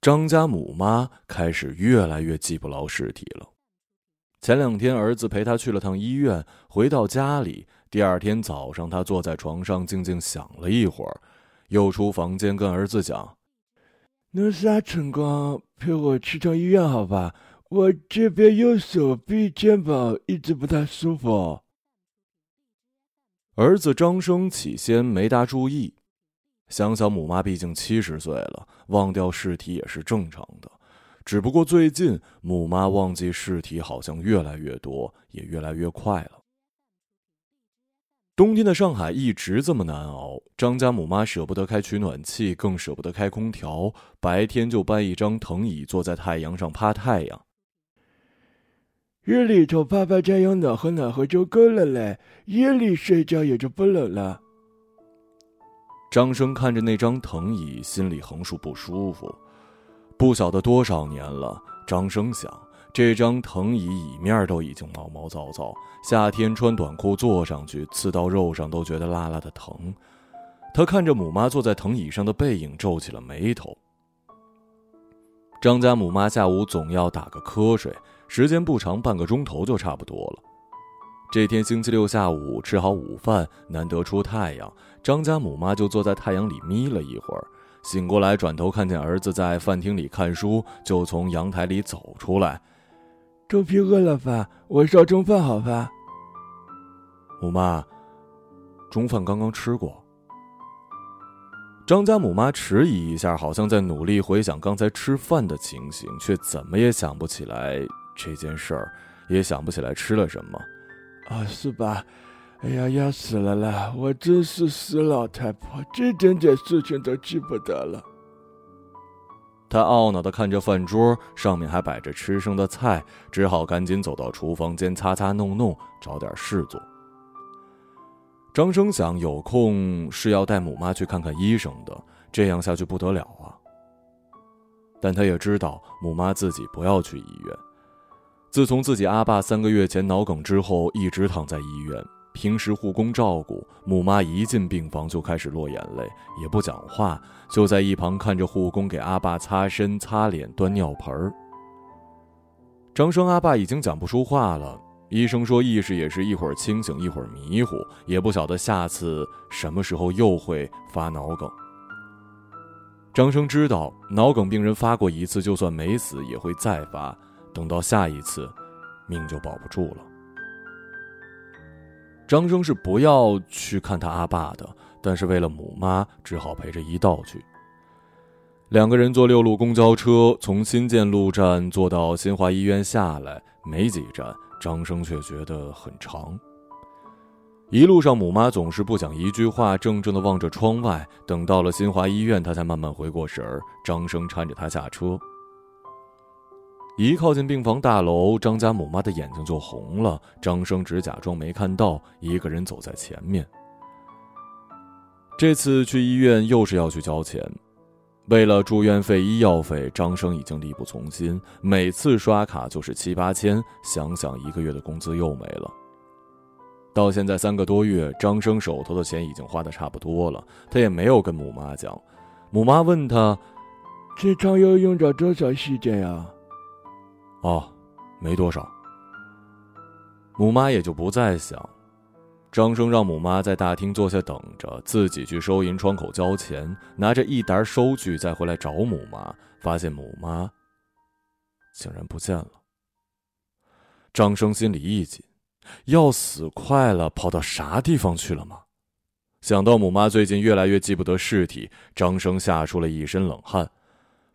张家母妈开始越来越记不牢尸体了。前两天儿子陪她去了趟医院，回到家里，第二天早上，她坐在床上静静想了一会儿，又出房间跟儿子讲：“那啥辰光陪我去趟医院好吧？我这边右手臂、肩膀一直不太舒服。”儿子张生起先没大注意。想想母妈毕竟七十岁了，忘掉尸体也是正常的。只不过最近母妈忘记尸体好像越来越多，也越来越快了。冬天的上海一直这么难熬，张家母妈舍不得开取暖器，更舍不得开空调，白天就搬一张藤椅坐在太阳上趴太阳。日里头趴趴太阳暖和暖和就够了嘞，夜里睡觉也就不冷了。张生看着那张藤椅，心里横竖不舒服。不晓得多少年了，张生想，这张藤椅椅面都已经毛毛躁躁，夏天穿短裤坐上去，刺到肉上都觉得辣辣的疼。他看着母妈坐在藤椅上的背影，皱起了眉头。张家母妈下午总要打个瞌睡，时间不长，半个钟头就差不多了。这天星期六下午吃好午饭，难得出太阳，张家母妈就坐在太阳里眯了一会儿，醒过来转头看见儿子在饭厅里看书，就从阳台里走出来。周皮饿了吧？我烧中饭好吧？母妈，中饭刚刚吃过。张家母妈迟疑一下，好像在努力回想刚才吃饭的情形，却怎么也想不起来这件事儿，也想不起来吃了什么。啊，是吧？哎呀，要死了啦！我真是死老太婆，这点点事情都记不得了。他懊恼的看着饭桌，上面还摆着吃剩的菜，只好赶紧走到厨房间擦擦弄弄，找点事做。张生想，有空是要带母妈去看看医生的，这样下去不得了啊。但他也知道，母妈自己不要去医院。自从自己阿爸三个月前脑梗之后，一直躺在医院。平时护工照顾母妈，一进病房就开始落眼泪，也不讲话，就在一旁看着护工给阿爸擦身、擦脸、端尿盆儿。张生阿爸已经讲不出话了，医生说意识也是一会儿清醒，一会儿迷糊，也不晓得下次什么时候又会发脑梗。张生知道，脑梗病人发过一次，就算没死也会再发。等到下一次，命就保不住了。张生是不要去看他阿爸的，但是为了母妈，只好陪着一道去。两个人坐六路公交车，从新建路站坐到新华医院下来，没几站，张生却觉得很长。一路上，母妈总是不讲一句话，怔怔的望着窗外。等到了新华医院，他才慢慢回过神儿。张生搀着她下车。一靠近病房大楼，张家母妈的眼睛就红了。张生只假装没看到，一个人走在前面。这次去医院又是要去交钱，为了住院费、医药费，张生已经力不从心。每次刷卡就是七八千，想想一个月的工资又没了。到现在三个多月，张生手头的钱已经花的差不多了，他也没有跟母妈讲。母妈问他：“这趟要用着多少时间呀？”哦，没多少。母妈也就不再想。张生让母妈在大厅坐下等着，自己去收银窗口交钱，拿着一沓收据再回来找母妈，发现母妈竟然不见了。张生心里一紧，要死快了，跑到啥地方去了吗？想到母妈最近越来越记不得尸体，张生吓出了一身冷汗。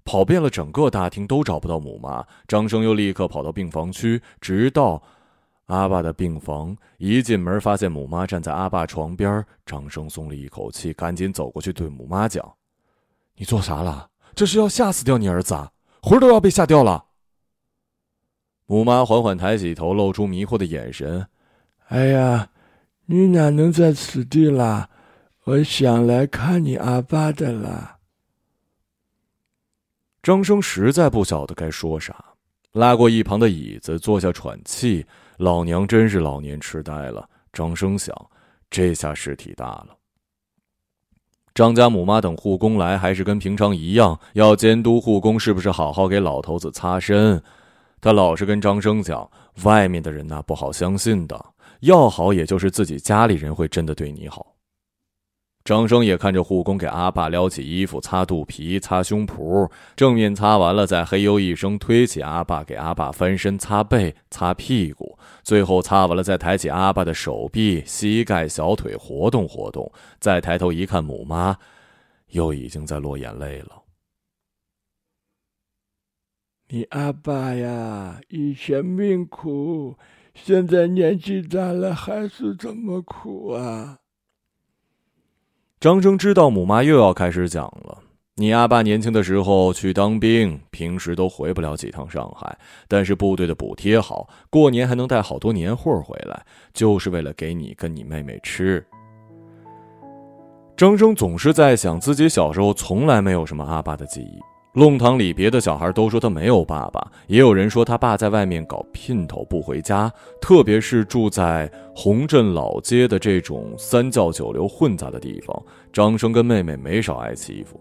跑遍了整个大厅都找不到母妈，张生又立刻跑到病房区，直到阿爸的病房。一进门，发现母妈站在阿爸床边，张生松了一口气，赶紧走过去对母妈讲：“你做啥了？这是要吓死掉你儿子啊，魂都要被吓掉了。”母妈缓缓抬起头，露出迷惑的眼神：“哎呀，你哪能在此地啦？我想来看你阿爸的啦。”张生实在不晓得该说啥，拉过一旁的椅子坐下喘气。老娘真是老年痴呆了。张生想，这下事体大了。张家母妈等护工来，还是跟平常一样，要监督护工是不是好好给老头子擦身。他老是跟张生讲，外面的人呐不好相信的，要好也就是自己家里人会真的对你好。张生也看着护工给阿爸撩起衣服、擦肚皮、擦胸脯，正面擦完了，再嘿呦一声推起阿爸，给阿爸翻身、擦背、擦屁股，最后擦完了，再抬起阿爸的手臂、膝盖、小腿活动活动，再抬头一看，母妈又已经在落眼泪了。你阿爸呀，以前命苦，现在年纪大了还是这么苦啊。张生知道母妈又要开始讲了。你阿爸年轻的时候去当兵，平时都回不了几趟上海，但是部队的补贴好，过年还能带好多年货回来，就是为了给你跟你妹妹吃。张生总是在想，自己小时候从来没有什么阿爸的记忆。弄堂里别的小孩都说他没有爸爸，也有人说他爸在外面搞姘头不回家。特别是住在洪镇老街的这种三教九流混杂的地方，张生跟妹妹没少挨欺负。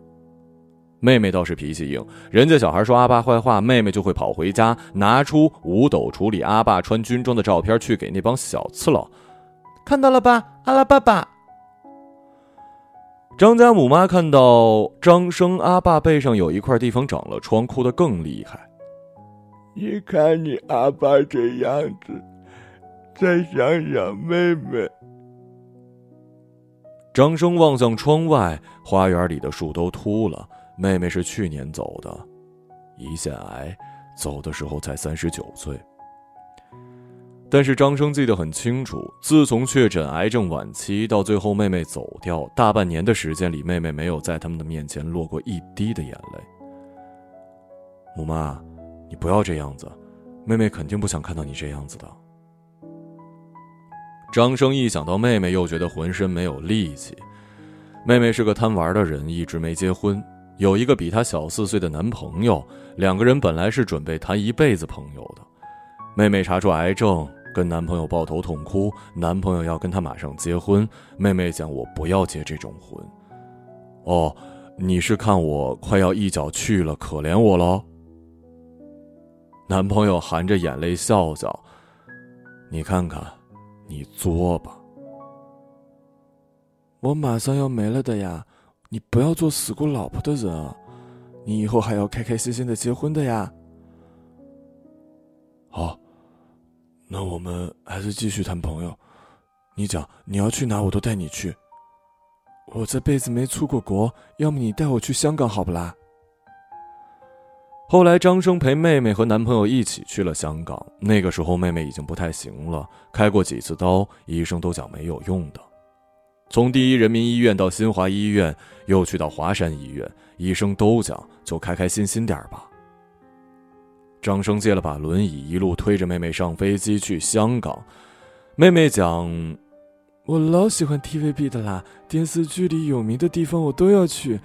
妹妹倒是脾气硬，人家小孩说阿爸坏话，妹妹就会跑回家拿出五斗橱里阿爸穿军装的照片去给那帮小次佬，看到了吧，阿拉爸爸。张家母妈看到张生阿爸背上有一块地方长了疮，哭得更厉害。你看你阿爸这样子，再想想妹妹。张生望向窗外，花园里的树都秃了。妹妹是去年走的，胰腺癌，走的时候才三十九岁。但是张生记得很清楚，自从确诊癌症晚期到最后妹妹走掉，大半年的时间里，妹妹没有在他们的面前落过一滴的眼泪。母妈，你不要这样子，妹妹肯定不想看到你这样子的。张生一想到妹妹，又觉得浑身没有力气。妹妹是个贪玩的人，一直没结婚，有一个比她小四岁的男朋友，两个人本来是准备谈一辈子朋友的。妹妹查出癌症。跟男朋友抱头痛哭，男朋友要跟她马上结婚。妹妹讲：“我不要结这种婚。”哦，你是看我快要一脚去了，可怜我喽？男朋友含着眼泪笑笑：“你看看，你作吧。我马上要没了的呀，你不要做死过老婆的人啊，你以后还要开开心心的结婚的呀。”好。那我们还是继续谈朋友。你讲你要去哪，我都带你去。我这辈子没出过国，要么你带我去香港，好不啦？后来张生陪妹妹和男朋友一起去了香港。那个时候妹妹已经不太行了，开过几次刀，医生都讲没有用的。从第一人民医院到新华医院，又去到华山医院，医生都讲就开开心心点吧。张生借了把轮椅，一路推着妹妹上飞机去香港。妹妹讲：“我老喜欢 TVB 的啦，电视剧里有名的地方我都要去。”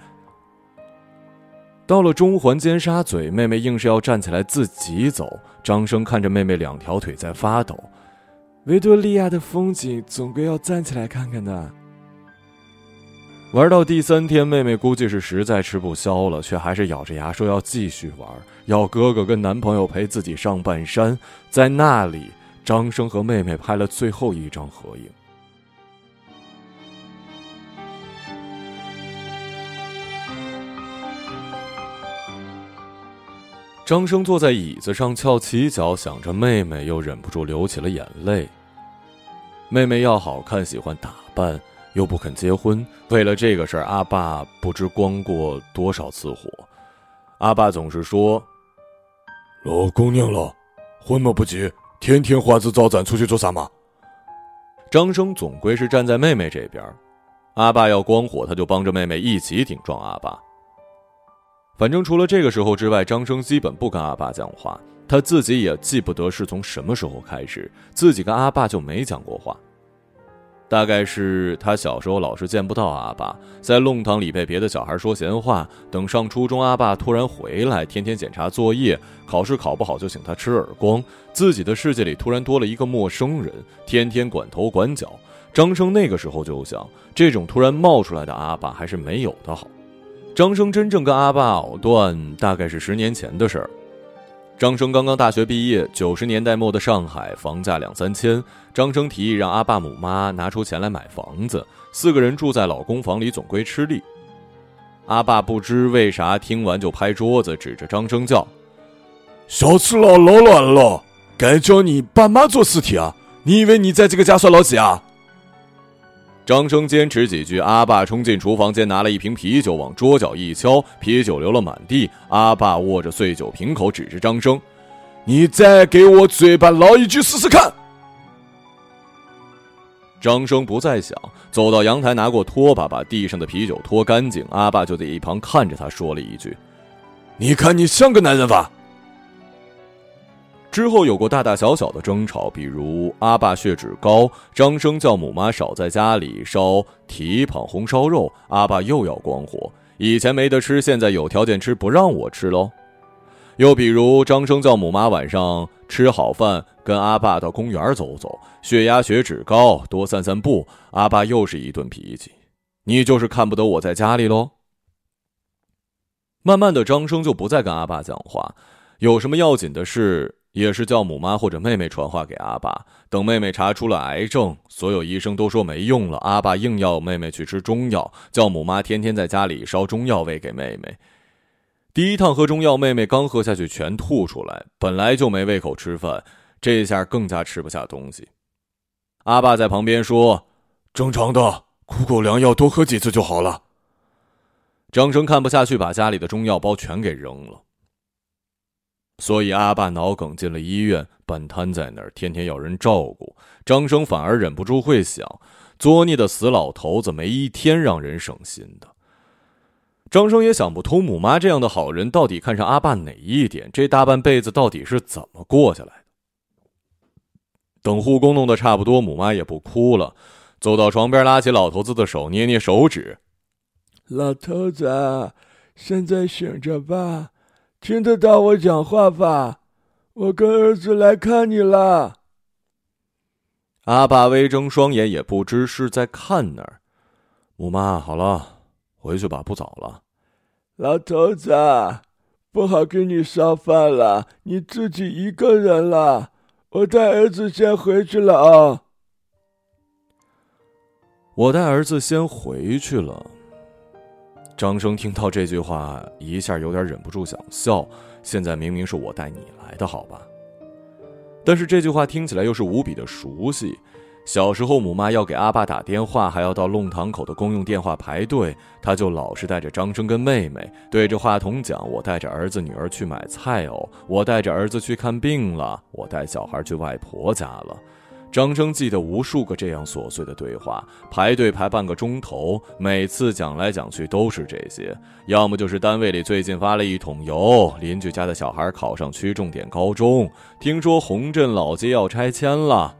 到了中环尖沙咀，妹妹硬是要站起来自己走。张生看着妹妹两条腿在发抖。维多利亚的风景总归要站起来看看的。玩到第三天，妹妹估计是实在吃不消了，却还是咬着牙说要继续玩，要哥哥跟男朋友陪自己上半山。在那里，张生和妹妹拍了最后一张合影。张生坐在椅子上翘起脚，想着妹妹，又忍不住流起了眼泪。妹妹要好看，喜欢打扮。又不肯结婚，为了这个事儿，阿爸不知光过多少次火。阿爸总是说：“老姑娘了，婚么不急，天天花枝招展出去做啥嘛？”张生总归是站在妹妹这边，阿爸要光火，他就帮着妹妹一起顶撞阿爸。反正除了这个时候之外，张生基本不跟阿爸讲话，他自己也记不得是从什么时候开始，自己跟阿爸就没讲过话。大概是他小时候老是见不到阿爸，在弄堂里被别的小孩说闲话。等上初中，阿爸突然回来，天天检查作业，考试考不好就请他吃耳光。自己的世界里突然多了一个陌生人，天天管头管脚。张生那个时候就想，这种突然冒出来的阿爸还是没有的好。张生真正跟阿爸藕断，大概是十年前的事儿。张生刚刚大学毕业，九十年代末的上海房价两三千，张生提议让阿爸母妈拿出钱来买房子，四个人住在老公房里，总归吃力。阿爸不知为啥听完就拍桌子，指着张生叫：“小赤佬老卵了，该叫你爸妈做事体啊！你以为你在这个家算老几啊？”张生坚持几句，阿爸冲进厨房间，拿了一瓶啤酒，往桌角一敲，啤酒流了满地。阿爸握着碎酒瓶口，指着张生：“你再给我嘴巴唠一句试试看。”张生不再想，走到阳台，拿过拖把，把地上的啤酒拖干净。阿爸就在一旁看着他，说了一句：“你看你像个男人吧。”之后有过大大小小的争吵，比如阿爸血脂高，张生叫母妈少在家里烧蹄膀红烧肉，阿爸又要光火。以前没得吃，现在有条件吃，不让我吃喽。又比如张生叫母妈晚上吃好饭，跟阿爸到公园走走，血压血脂高，多散散步。阿爸又是一顿脾气，你就是看不得我在家里喽。慢慢的，张生就不再跟阿爸讲话，有什么要紧的事。也是叫母妈或者妹妹传话给阿爸。等妹妹查出了癌症，所有医生都说没用了，阿爸硬要妹妹去吃中药，叫母妈天天在家里烧中药喂给妹妹。第一趟喝中药，妹妹刚喝下去全吐出来，本来就没胃口吃饭，这下更加吃不下东西。阿爸在旁边说：“正常的，苦口良药，多喝几次就好了。”张生看不下去，把家里的中药包全给扔了。所以阿爸脑梗进了医院，半瘫在那儿，天天要人照顾。张生反而忍不住会想：作孽的死老头子，没一天让人省心的。张生也想不通，母妈这样的好人，到底看上阿爸哪一点？这大半辈子到底是怎么过下来的？等护工弄得差不多，母妈也不哭了，走到床边，拉起老头子的手，捏捏手指：“老头子，现在醒着吧。”听得到我讲话吧？我跟儿子来看你了。阿爸微睁双眼，也不知是在看哪儿。母妈，好了，回去吧，不早了。老头子，不好给你烧饭了，你自己一个人了。我带儿子先回去了啊。我带儿子先回去了。张生听到这句话，一下有点忍不住想笑。现在明明是我带你来的，好吧？但是这句话听起来又是无比的熟悉。小时候，母妈要给阿爸打电话，还要到弄堂口的公用电话排队，他就老是带着张生跟妹妹对着话筒讲：“我带着儿子女儿去买菜哦，我带着儿子去看病了，我带小孩去外婆家了。”张生记得无数个这样琐碎的对话，排队排半个钟头，每次讲来讲去都是这些，要么就是单位里最近发了一桶油，邻居家的小孩考上区重点高中，听说洪镇老街要拆迁了。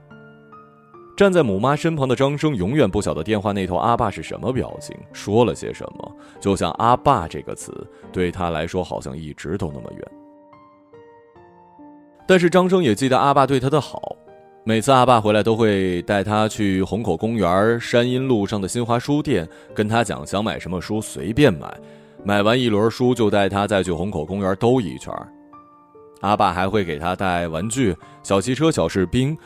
站在母妈身旁的张生永远不晓得电话那头阿爸是什么表情，说了些什么，就像“阿爸”这个词对他来说好像一直都那么远。但是张生也记得阿爸对他的好。每次阿爸回来，都会带他去虹口公园山阴路上的新华书店，跟他讲想买什么书随便买，买完一轮书就带他再去虹口公园兜一圈。阿爸还会给他带玩具、小汽车、小士兵，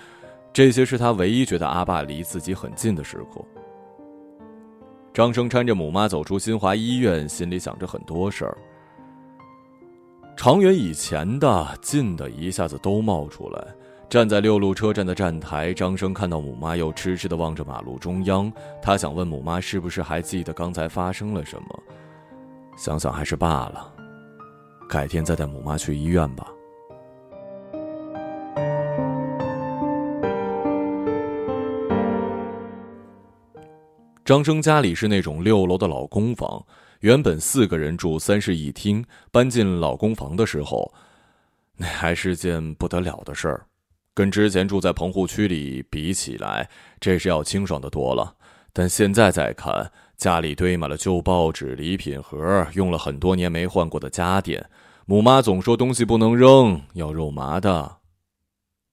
这些是他唯一觉得阿爸离自己很近的时刻。张生搀着母妈走出新华医院，心里想着很多事儿，长远以前的、近的，一下子都冒出来。站在六路车站的站台，张生看到母妈又痴痴的望着马路中央。他想问母妈是不是还记得刚才发生了什么，想想还是罢了，改天再带母妈去医院吧。张生家里是那种六楼的老公房，原本四个人住三室一厅，搬进老公房的时候，那还是件不得了的事儿。跟之前住在棚户区里比起来，这是要清爽的多了。但现在再看，家里堆满了旧报纸、礼品盒，用了很多年没换过的家电。母妈总说东西不能扔，要肉麻的。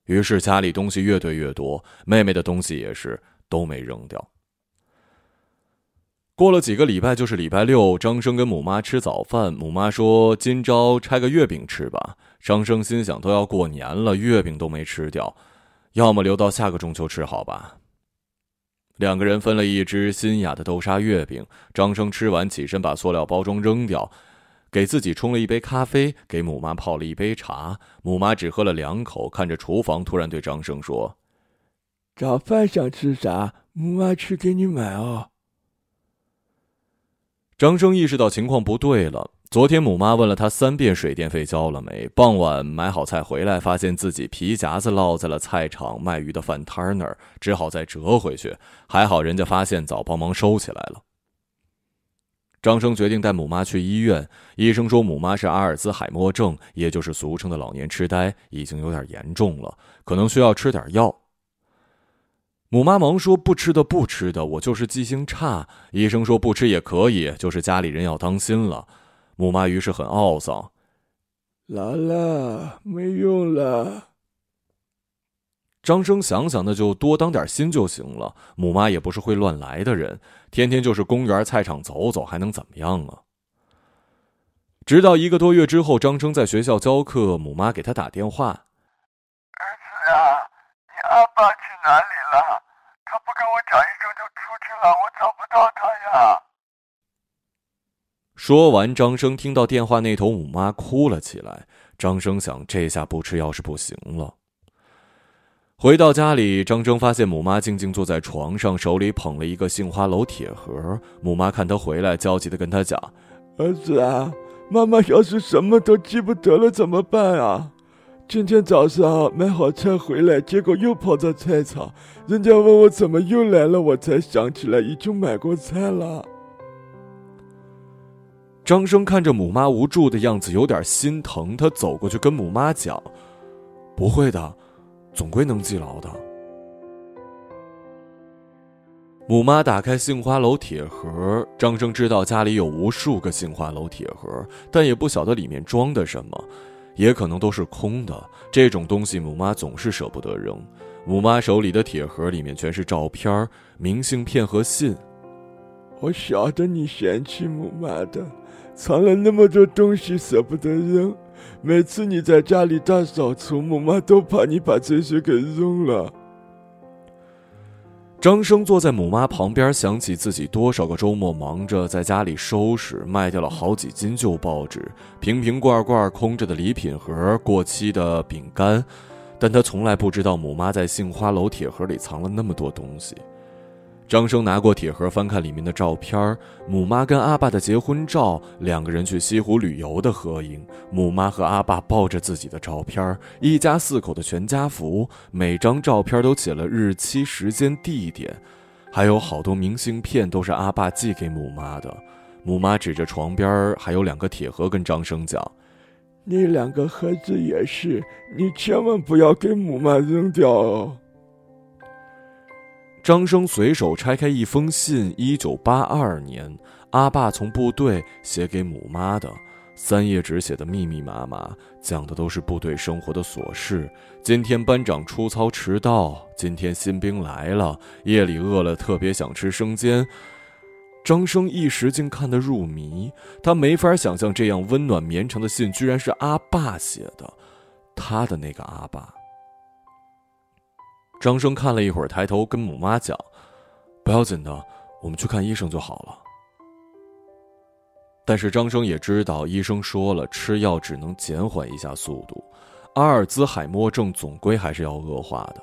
于是家里东西越堆越多，妹妹的东西也是都没扔掉。过了几个礼拜，就是礼拜六，张生跟母妈吃早饭。母妈说：“今朝拆个月饼吃吧。”张生心想：都要过年了，月饼都没吃掉，要么留到下个中秋吃好吧。两个人分了一只新雅的豆沙月饼。张生吃完，起身把塑料包装扔掉，给自己冲了一杯咖啡，给母妈泡了一杯茶。母妈只喝了两口，看着厨房，突然对张生说：“早饭想吃啥？母妈去给你买哦。”张生意识到情况不对了。昨天母妈问了他三遍水电费交了没。傍晚买好菜回来，发现自己皮夹子落在了菜场卖鱼的饭摊那儿，只好再折回去。还好人家发现早，帮忙收起来了。张生决定带母妈去医院。医生说母妈是阿尔兹海默症，也就是俗称的老年痴呆，已经有点严重了，可能需要吃点药。母妈忙说：“不吃的，不吃的，我就是记性差。”医生说：“不吃也可以，就是家里人要当心了。”母妈于是很懊丧：“老了，没用了。”张生想想，那就多当点心就行了。母妈也不是会乱来的人，天天就是公园、菜场走走，还能怎么样啊？直到一个多月之后，张生在学校教课，母妈给他打电话：“儿子啊，你阿爸去哪里了？”他不跟我讲一声就出去了，我找不到他呀。说完，张生听到电话那头母妈哭了起来。张生想，这下不吃药是不行了。回到家里，张生发现母妈静静坐在床上，手里捧了一个杏花楼铁盒。母妈看他回来，焦急的跟他讲：“儿子啊，妈妈要是什么都记不得了怎么办啊？”今天早上买好菜回来，结果又跑到菜场，人家问我怎么又来了，我才想起来已经买过菜了。张生看着母妈无助的样子，有点心疼。他走过去跟母妈讲：“不会的，总归能记牢的。”母妈打开杏花楼铁盒，张生知道家里有无数个杏花楼铁盒，但也不晓得里面装的什么。也可能都是空的，这种东西母妈总是舍不得扔。母妈手里的铁盒里面全是照片、明信片和信。我晓得你嫌弃母妈的，藏了那么多东西舍不得扔。每次你在家里大扫除，母妈都怕你把这些给扔了。张生坐在母妈旁边，想起自己多少个周末忙着在家里收拾，卖掉了好几斤旧报纸、瓶瓶罐罐、空着的礼品盒、过期的饼干，但他从来不知道母妈在杏花楼铁盒里藏了那么多东西。张生拿过铁盒，翻看里面的照片母妈跟阿爸的结婚照，两个人去西湖旅游的合影，母妈和阿爸抱着自己的照片一家四口的全家福，每张照片都写了日期、时间、地点，还有好多明信片都是阿爸寄给母妈的。母妈指着床边还有两个铁盒，跟张生讲：“那两个盒子也是，你千万不要给母妈扔掉哦。”张生随手拆开一封信，一九八二年，阿爸从部队写给母妈的，三页纸写的密密麻麻，讲的都是部队生活的琐事。今天班长出操迟到，今天新兵来了，夜里饿了特别想吃生煎。张生一时竟看得入迷，他没法想象这样温暖绵长的信居然是阿爸写的，他的那个阿爸。张生看了一会儿，抬头跟母妈讲：“不要紧的，我们去看医生就好了。”但是张生也知道，医生说了，吃药只能减缓一下速度，阿尔兹海默症总归还是要恶化的。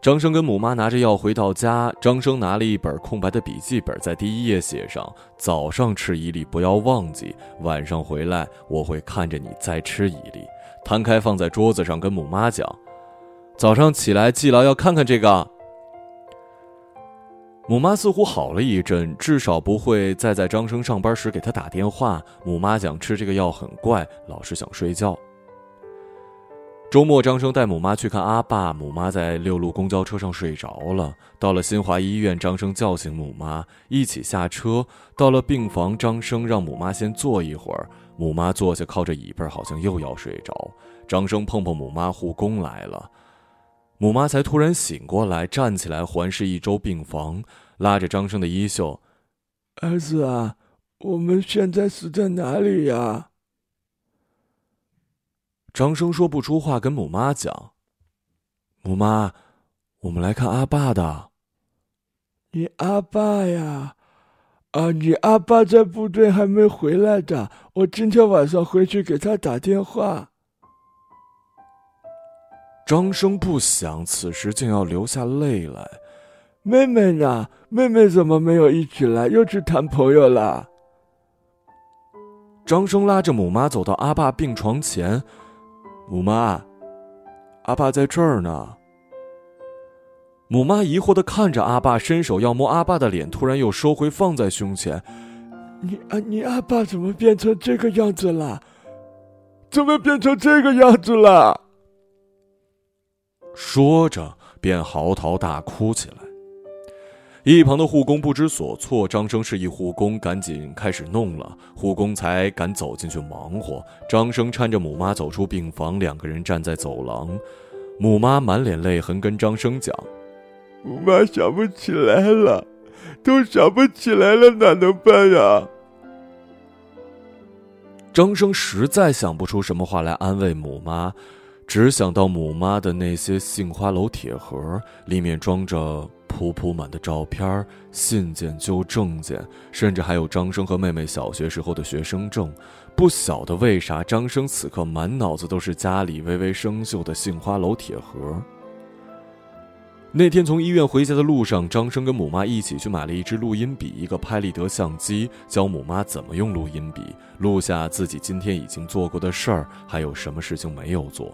张生跟母妈拿着药回到家，张生拿了一本空白的笔记本，在第一页写上：“早上吃一粒，不要忘记；晚上回来，我会看着你再吃一粒。”摊开放在桌子上，跟母妈讲。早上起来记牢要看看这个。母妈似乎好了一阵，至少不会再在张生上班时给他打电话。母妈讲吃这个药很怪，老是想睡觉。周末，张生带母妈去看阿爸，母妈在六路公交车上睡着了。到了新华医院，张生叫醒母妈，一起下车。到了病房，张生让母妈先坐一会儿，母妈坐下靠着椅背，好像又要睡着。张生碰碰母妈，护工来了。母妈才突然醒过来，站起来环视一周病房，拉着张生的衣袖：“儿子啊，我们现在死在哪里呀？”张生说不出话，跟母妈讲：“母妈，我们来看阿爸的。”“你阿爸呀？啊，你阿爸在部队还没回来的，我今天晚上回去给他打电话。”张生不想此时竟要流下泪来。妹妹呢？妹妹怎么没有一起来？又去谈朋友了？张生拉着母妈走到阿爸病床前，母妈，阿爸在这儿呢。母妈疑惑的看着阿爸，伸手要摸阿爸的脸，突然又收回放在胸前。你啊，你阿爸怎么变成这个样子了？怎么变成这个样子了？说着，便嚎啕大哭起来。一旁的护工不知所措，张生示意护工赶紧开始弄了，护工才敢走进去忙活。张生搀着母妈走出病房，两个人站在走廊，母妈满脸泪痕，跟张生讲：“母妈想不起来了，都想不起来了，哪能办呀？”张生实在想不出什么话来安慰母妈。只想到母妈的那些杏花楼铁盒，里面装着铺铺满的照片、信件、旧证件，甚至还有张生和妹妹小学时候的学生证。不晓得为啥，张生此刻满脑子都是家里微微生锈的杏花楼铁盒。那天从医院回家的路上，张生跟母妈一起去买了一支录音笔、一个拍立得相机，教母妈怎么用录音笔录下自己今天已经做过的事儿，还有什么事情没有做。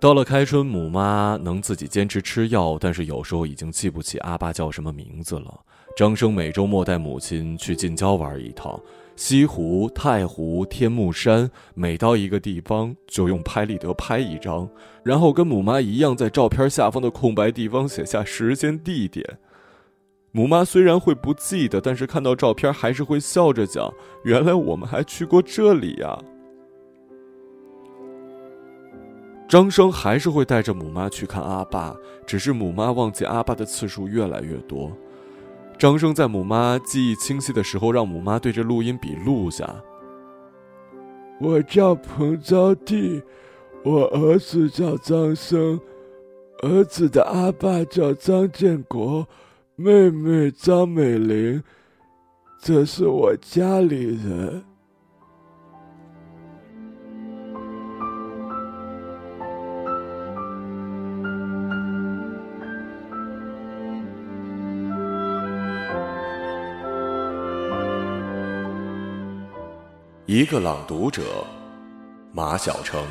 到了开春，母妈能自己坚持吃药，但是有时候已经记不起阿爸叫什么名字了。张生每周末带母亲去近郊玩一趟，西湖、太湖、天目山，每到一个地方就用拍立得拍一张，然后跟母妈一样在照片下方的空白地方写下时间、地点。母妈虽然会不记得，但是看到照片还是会笑着讲：“原来我们还去过这里呀。”张生还是会带着母妈去看阿爸，只是母妈忘记阿爸的次数越来越多。张生在母妈记忆清晰的时候，让母妈对着录音笔录下：“我叫彭招娣，我儿子叫张生，儿子的阿爸叫张建国，妹妹张美玲，这是我家里人。”一个朗读者，马晓成。